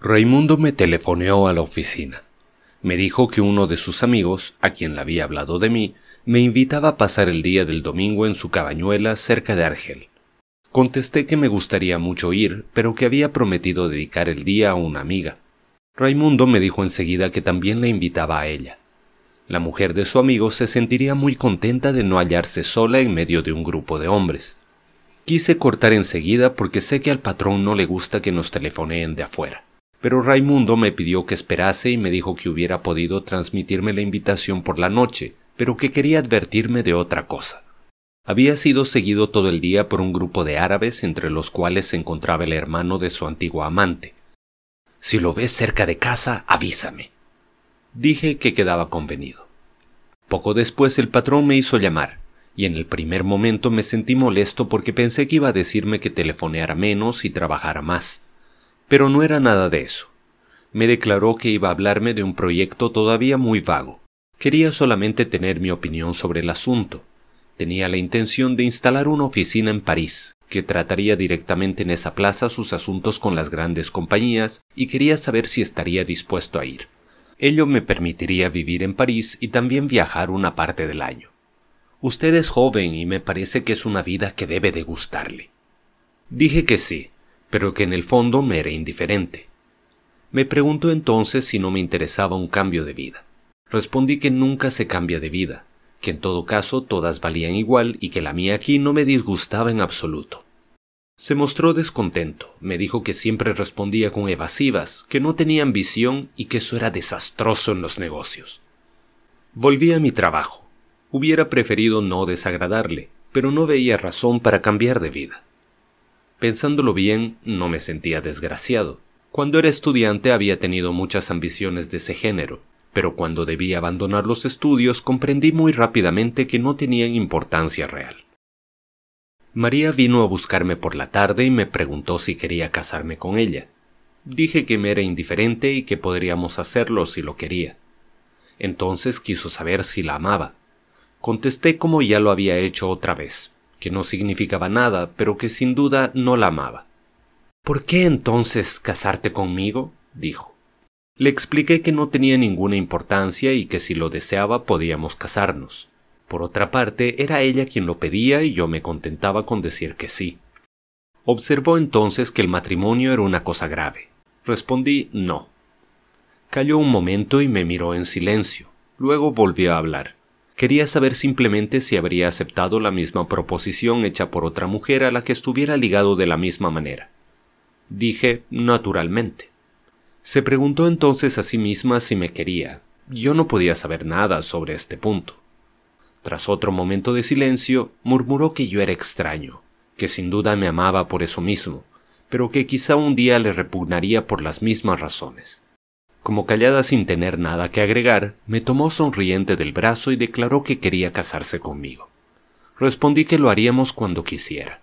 Raimundo me telefoneó a la oficina. Me dijo que uno de sus amigos, a quien le había hablado de mí, me invitaba a pasar el día del domingo en su cabañuela cerca de Argel. Contesté que me gustaría mucho ir, pero que había prometido dedicar el día a una amiga. Raimundo me dijo enseguida que también la invitaba a ella. La mujer de su amigo se sentiría muy contenta de no hallarse sola en medio de un grupo de hombres. Quise cortar enseguida porque sé que al patrón no le gusta que nos telefoneen de afuera pero Raimundo me pidió que esperase y me dijo que hubiera podido transmitirme la invitación por la noche, pero que quería advertirme de otra cosa. Había sido seguido todo el día por un grupo de árabes entre los cuales se encontraba el hermano de su antigua amante. Si lo ves cerca de casa, avísame. Dije que quedaba convenido. Poco después el patrón me hizo llamar, y en el primer momento me sentí molesto porque pensé que iba a decirme que telefoneara menos y trabajara más pero no era nada de eso. Me declaró que iba a hablarme de un proyecto todavía muy vago. Quería solamente tener mi opinión sobre el asunto. Tenía la intención de instalar una oficina en París, que trataría directamente en esa plaza sus asuntos con las grandes compañías y quería saber si estaría dispuesto a ir. Ello me permitiría vivir en París y también viajar una parte del año. Usted es joven y me parece que es una vida que debe de gustarle. Dije que sí, pero que en el fondo me era indiferente. Me preguntó entonces si no me interesaba un cambio de vida. Respondí que nunca se cambia de vida, que en todo caso todas valían igual y que la mía aquí no me disgustaba en absoluto. Se mostró descontento, me dijo que siempre respondía con evasivas, que no tenía ambición y que eso era desastroso en los negocios. Volví a mi trabajo. Hubiera preferido no desagradarle, pero no veía razón para cambiar de vida. Pensándolo bien, no me sentía desgraciado. Cuando era estudiante había tenido muchas ambiciones de ese género, pero cuando debí abandonar los estudios comprendí muy rápidamente que no tenían importancia real. María vino a buscarme por la tarde y me preguntó si quería casarme con ella. Dije que me era indiferente y que podríamos hacerlo si lo quería. Entonces quiso saber si la amaba. Contesté como ya lo había hecho otra vez, que no significaba nada, pero que sin duda no la amaba. ¿Por qué entonces casarte conmigo? dijo. Le expliqué que no tenía ninguna importancia y que si lo deseaba podíamos casarnos. Por otra parte, era ella quien lo pedía y yo me contentaba con decir que sí. Observó entonces que el matrimonio era una cosa grave. Respondí no. Calló un momento y me miró en silencio. Luego volvió a hablar. Quería saber simplemente si habría aceptado la misma proposición hecha por otra mujer a la que estuviera ligado de la misma manera. Dije, naturalmente. Se preguntó entonces a sí misma si me quería. Yo no podía saber nada sobre este punto. Tras otro momento de silencio, murmuró que yo era extraño, que sin duda me amaba por eso mismo, pero que quizá un día le repugnaría por las mismas razones. Como callada sin tener nada que agregar, me tomó sonriente del brazo y declaró que quería casarse conmigo. Respondí que lo haríamos cuando quisiera.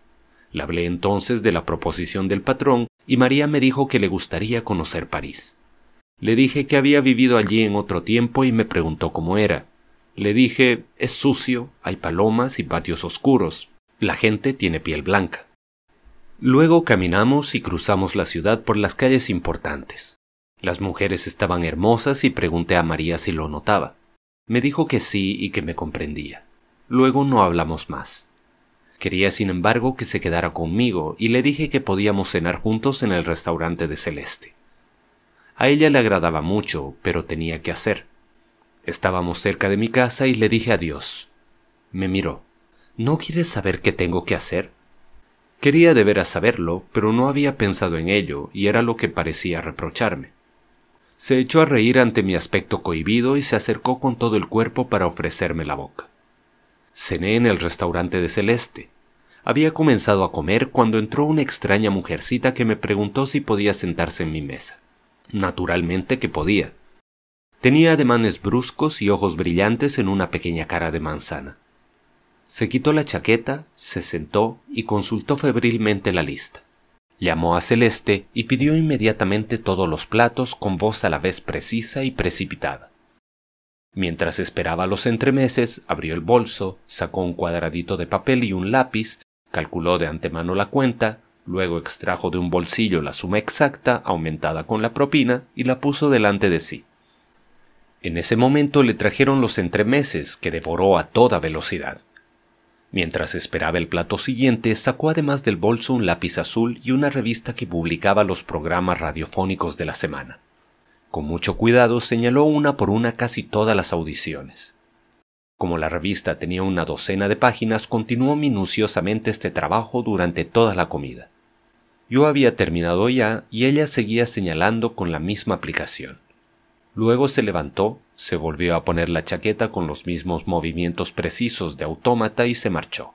Le hablé entonces de la proposición del patrón y María me dijo que le gustaría conocer París. Le dije que había vivido allí en otro tiempo y me preguntó cómo era. Le dije, es sucio, hay palomas y patios oscuros. La gente tiene piel blanca. Luego caminamos y cruzamos la ciudad por las calles importantes. Las mujeres estaban hermosas y pregunté a María si lo notaba. Me dijo que sí y que me comprendía. Luego no hablamos más. Quería, sin embargo, que se quedara conmigo y le dije que podíamos cenar juntos en el restaurante de Celeste. A ella le agradaba mucho, pero tenía que hacer. Estábamos cerca de mi casa y le dije adiós. Me miró. ¿No quieres saber qué tengo que hacer? Quería de veras saberlo, pero no había pensado en ello y era lo que parecía reprocharme. Se echó a reír ante mi aspecto cohibido y se acercó con todo el cuerpo para ofrecerme la boca. Cené en el restaurante de Celeste. Había comenzado a comer cuando entró una extraña mujercita que me preguntó si podía sentarse en mi mesa. Naturalmente que podía. Tenía ademanes bruscos y ojos brillantes en una pequeña cara de manzana. Se quitó la chaqueta, se sentó y consultó febrilmente la lista. Llamó a Celeste y pidió inmediatamente todos los platos con voz a la vez precisa y precipitada. Mientras esperaba los entremeses, abrió el bolso, sacó un cuadradito de papel y un lápiz, calculó de antemano la cuenta, Luego extrajo de un bolsillo la suma exacta, aumentada con la propina, y la puso delante de sí. En ese momento le trajeron los entremeses, que devoró a toda velocidad. Mientras esperaba el plato siguiente, sacó además del bolso un lápiz azul y una revista que publicaba los programas radiofónicos de la semana. Con mucho cuidado señaló una por una casi todas las audiciones. Como la revista tenía una docena de páginas, continuó minuciosamente este trabajo durante toda la comida. Yo había terminado ya y ella seguía señalando con la misma aplicación. Luego se levantó, se volvió a poner la chaqueta con los mismos movimientos precisos de autómata y se marchó.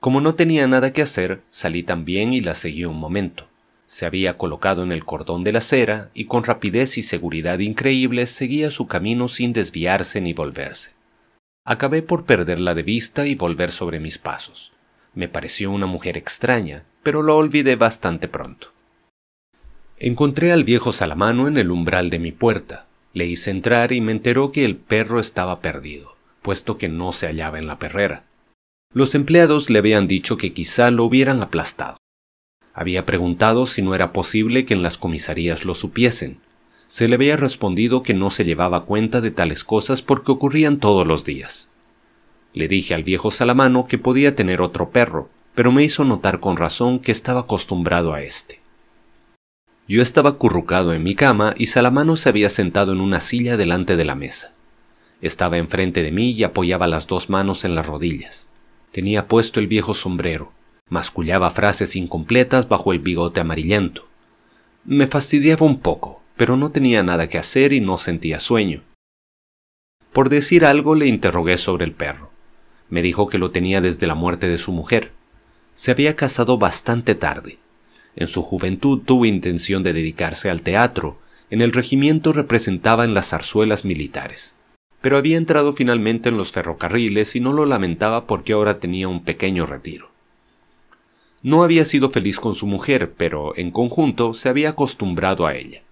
Como no tenía nada que hacer, salí también y la seguí un momento. Se había colocado en el cordón de la acera y con rapidez y seguridad increíbles seguía su camino sin desviarse ni volverse. Acabé por perderla de vista y volver sobre mis pasos. Me pareció una mujer extraña, pero lo olvidé bastante pronto. Encontré al viejo Salamano en el umbral de mi puerta. Le hice entrar y me enteró que el perro estaba perdido, puesto que no se hallaba en la perrera. Los empleados le habían dicho que quizá lo hubieran aplastado. Había preguntado si no era posible que en las comisarías lo supiesen. Se le había respondido que no se llevaba cuenta de tales cosas porque ocurrían todos los días. Le dije al viejo Salamano que podía tener otro perro, pero me hizo notar con razón que estaba acostumbrado a éste. Yo estaba acurrucado en mi cama y Salamano se había sentado en una silla delante de la mesa. Estaba enfrente de mí y apoyaba las dos manos en las rodillas. Tenía puesto el viejo sombrero, mascullaba frases incompletas bajo el bigote amarillento. Me fastidiaba un poco, pero no tenía nada que hacer y no sentía sueño. Por decir algo le interrogué sobre el perro. Me dijo que lo tenía desde la muerte de su mujer. Se había casado bastante tarde. En su juventud tuvo intención de dedicarse al teatro. En el regimiento representaba en las zarzuelas militares. Pero había entrado finalmente en los ferrocarriles y no lo lamentaba porque ahora tenía un pequeño retiro. No había sido feliz con su mujer, pero en conjunto se había acostumbrado a ella.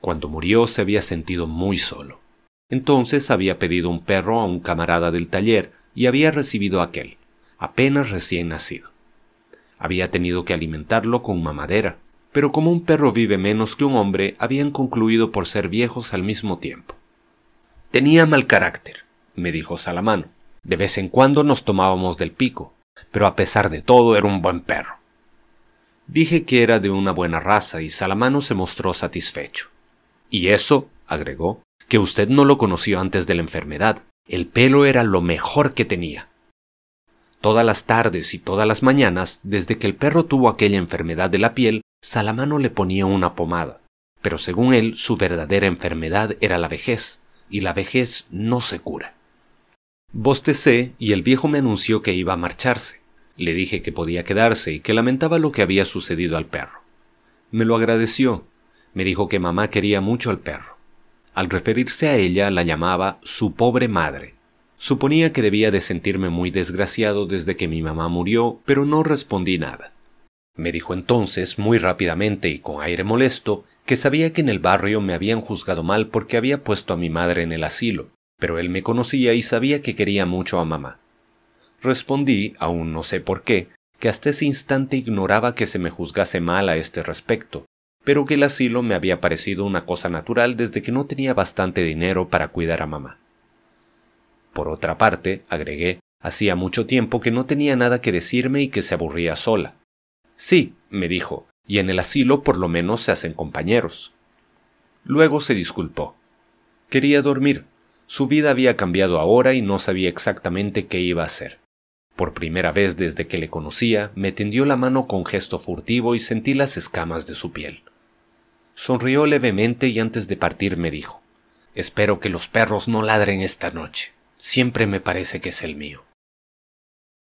Cuando murió se había sentido muy solo. Entonces había pedido un perro a un camarada del taller, y había recibido aquel, apenas recién nacido. Había tenido que alimentarlo con mamadera, pero como un perro vive menos que un hombre, habían concluido por ser viejos al mismo tiempo. Tenía mal carácter, me dijo Salamano. De vez en cuando nos tomábamos del pico, pero a pesar de todo era un buen perro. Dije que era de una buena raza y Salamano se mostró satisfecho. Y eso, agregó, que usted no lo conoció antes de la enfermedad, el pelo era lo mejor que tenía. Todas las tardes y todas las mañanas, desde que el perro tuvo aquella enfermedad de la piel, Salamano le ponía una pomada. Pero según él, su verdadera enfermedad era la vejez, y la vejez no se cura. Bostecé y el viejo me anunció que iba a marcharse. Le dije que podía quedarse y que lamentaba lo que había sucedido al perro. Me lo agradeció. Me dijo que mamá quería mucho al perro. Al referirse a ella la llamaba su pobre madre. Suponía que debía de sentirme muy desgraciado desde que mi mamá murió, pero no respondí nada. Me dijo entonces, muy rápidamente y con aire molesto, que sabía que en el barrio me habían juzgado mal porque había puesto a mi madre en el asilo, pero él me conocía y sabía que quería mucho a mamá. Respondí, aún no sé por qué, que hasta ese instante ignoraba que se me juzgase mal a este respecto, pero que el asilo me había parecido una cosa natural desde que no tenía bastante dinero para cuidar a mamá. Por otra parte, agregué, hacía mucho tiempo que no tenía nada que decirme y que se aburría sola. Sí, me dijo, y en el asilo por lo menos se hacen compañeros. Luego se disculpó. Quería dormir. Su vida había cambiado ahora y no sabía exactamente qué iba a hacer. Por primera vez desde que le conocía, me tendió la mano con gesto furtivo y sentí las escamas de su piel. Sonrió levemente y antes de partir me dijo Espero que los perros no ladren esta noche. Siempre me parece que es el mío.